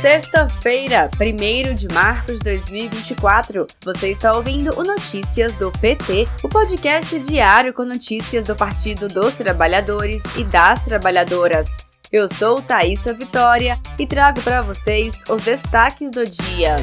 Sexta-feira, 1 de março de 2024. Você está ouvindo o Notícias do PT, o podcast diário com notícias do Partido dos Trabalhadores e das Trabalhadoras. Eu sou Thaisa Vitória e trago para vocês os destaques do dia.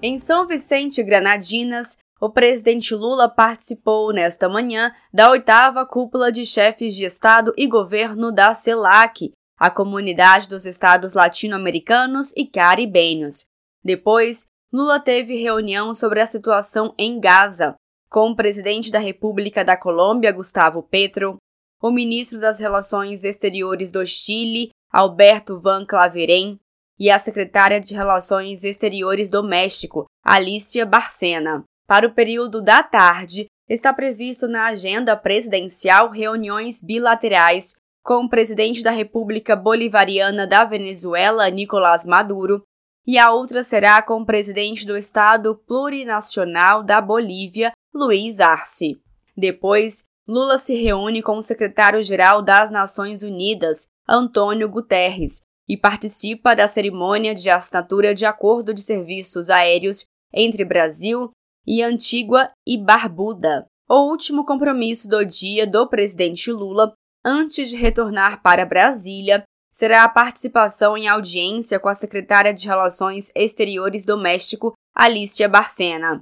Em São Vicente Granadinas, o presidente Lula participou nesta manhã da oitava cúpula de chefes de Estado e governo da CELAC, a Comunidade dos Estados Latino-Americanos e Caribenhos. Depois, Lula teve reunião sobre a situação em Gaza, com o presidente da República da Colômbia, Gustavo Petro, o ministro das Relações Exteriores do Chile, Alberto Van Claveren, e a secretária de Relações Exteriores do México, Alicia Barcena. Para o período da tarde, está previsto na agenda presidencial reuniões bilaterais com o presidente da República Bolivariana da Venezuela, Nicolás Maduro, e a outra será com o presidente do Estado Plurinacional da Bolívia, Luiz Arce. Depois, Lula se reúne com o secretário-geral das Nações Unidas, Antônio Guterres, e participa da cerimônia de assinatura de acordo de serviços aéreos entre Brasil, e Antígua e Barbuda. O último compromisso do dia do presidente Lula, antes de retornar para Brasília, será a participação em audiência com a secretária de Relações Exteriores do México, Alicia Barcena.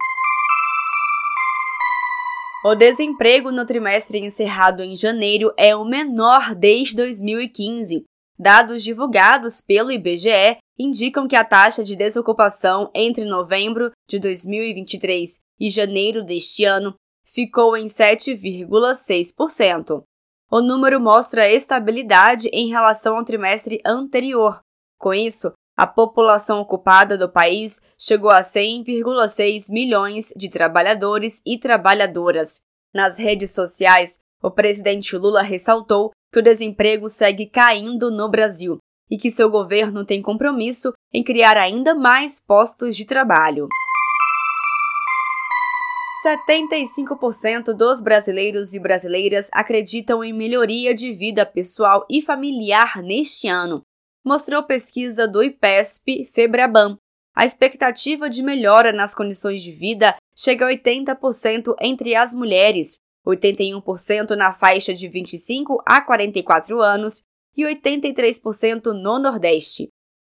O desemprego no trimestre encerrado em janeiro é o menor desde 2015. Dados divulgados pelo IBGE indicam que a taxa de desocupação entre novembro de 2023 e janeiro deste ano ficou em 7,6%. O número mostra estabilidade em relação ao trimestre anterior. Com isso, a população ocupada do país chegou a 100,6 milhões de trabalhadores e trabalhadoras. Nas redes sociais, o presidente Lula ressaltou que o desemprego segue caindo no Brasil e que seu governo tem compromisso em criar ainda mais postos de trabalho. 75% dos brasileiros e brasileiras acreditam em melhoria de vida pessoal e familiar neste ano, mostrou pesquisa do IPESP Febraban. A expectativa de melhora nas condições de vida chega a 80% entre as mulheres, 81% na faixa de 25 a 44 anos e 83% no Nordeste.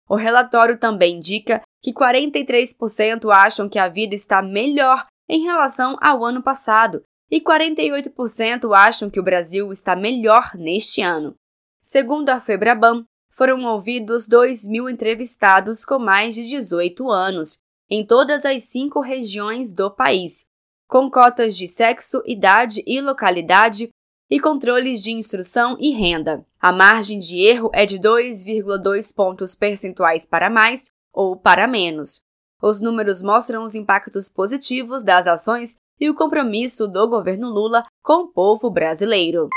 O relatório também indica que 43% acham que a vida está melhor em relação ao ano passado e 48% acham que o Brasil está melhor neste ano. Segundo a Febraban, foram ouvidos 2 mil entrevistados com mais de 18 anos, em todas as cinco regiões do país, com cotas de sexo, idade e localidade e controles de instrução e renda. A margem de erro é de 2,2 pontos percentuais para mais ou para menos. Os números mostram os impactos positivos das ações e o compromisso do governo Lula com o povo brasileiro.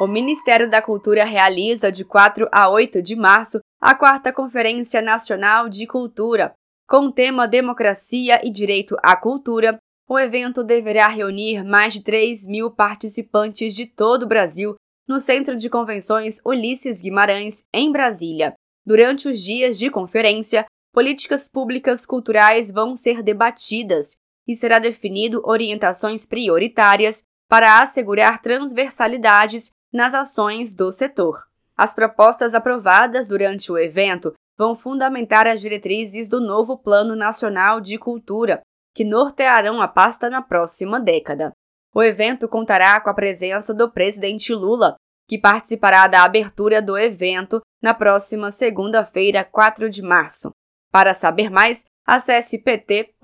O Ministério da Cultura realiza de 4 a 8 de março a quarta Conferência Nacional de Cultura, com o tema Democracia e Direito à Cultura, o evento deverá reunir mais de 3 mil participantes de todo o Brasil no Centro de Convenções Ulisses Guimarães, em Brasília. Durante os dias de conferência, políticas públicas culturais vão ser debatidas e será definido orientações prioritárias para assegurar transversalidades nas ações do setor. As propostas aprovadas durante o evento vão fundamentar as diretrizes do novo Plano Nacional de Cultura, que nortearão a pasta na próxima década. O evento contará com a presença do presidente Lula, que participará da abertura do evento na próxima segunda-feira, 4 de março. Para saber mais, acesse pt.org.br.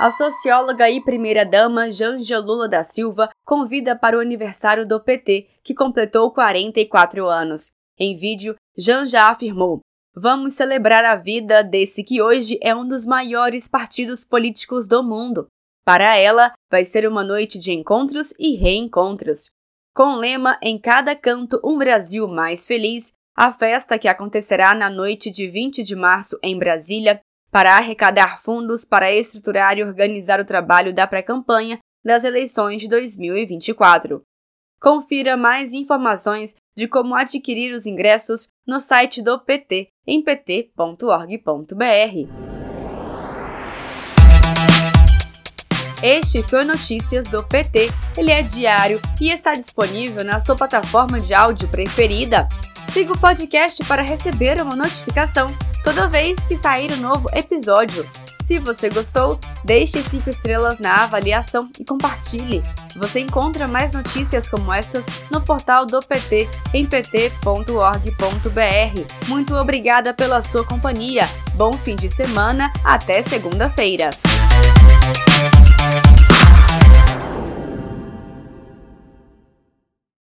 A socióloga e primeira-dama Janja Lula da Silva convida para o aniversário do PT, que completou 44 anos. Em vídeo, Janja afirmou: Vamos celebrar a vida desse que hoje é um dos maiores partidos políticos do mundo. Para ela, vai ser uma noite de encontros e reencontros. Com o lema Em cada canto um Brasil mais feliz, a festa que acontecerá na noite de 20 de março em Brasília para arrecadar fundos para estruturar e organizar o trabalho da pré-campanha das eleições de 2024. Confira mais informações de como adquirir os ingressos no site do PT em pt.org.br. Este foi Notícias do PT. Ele é diário e está disponível na sua plataforma de áudio preferida. Siga o podcast para receber uma notificação toda vez que sair um novo episódio. Se você gostou, deixe 5 estrelas na avaliação e compartilhe. Você encontra mais notícias como estas no portal do PT em pt.org.br. Muito obrigada pela sua companhia. Bom fim de semana, até segunda-feira.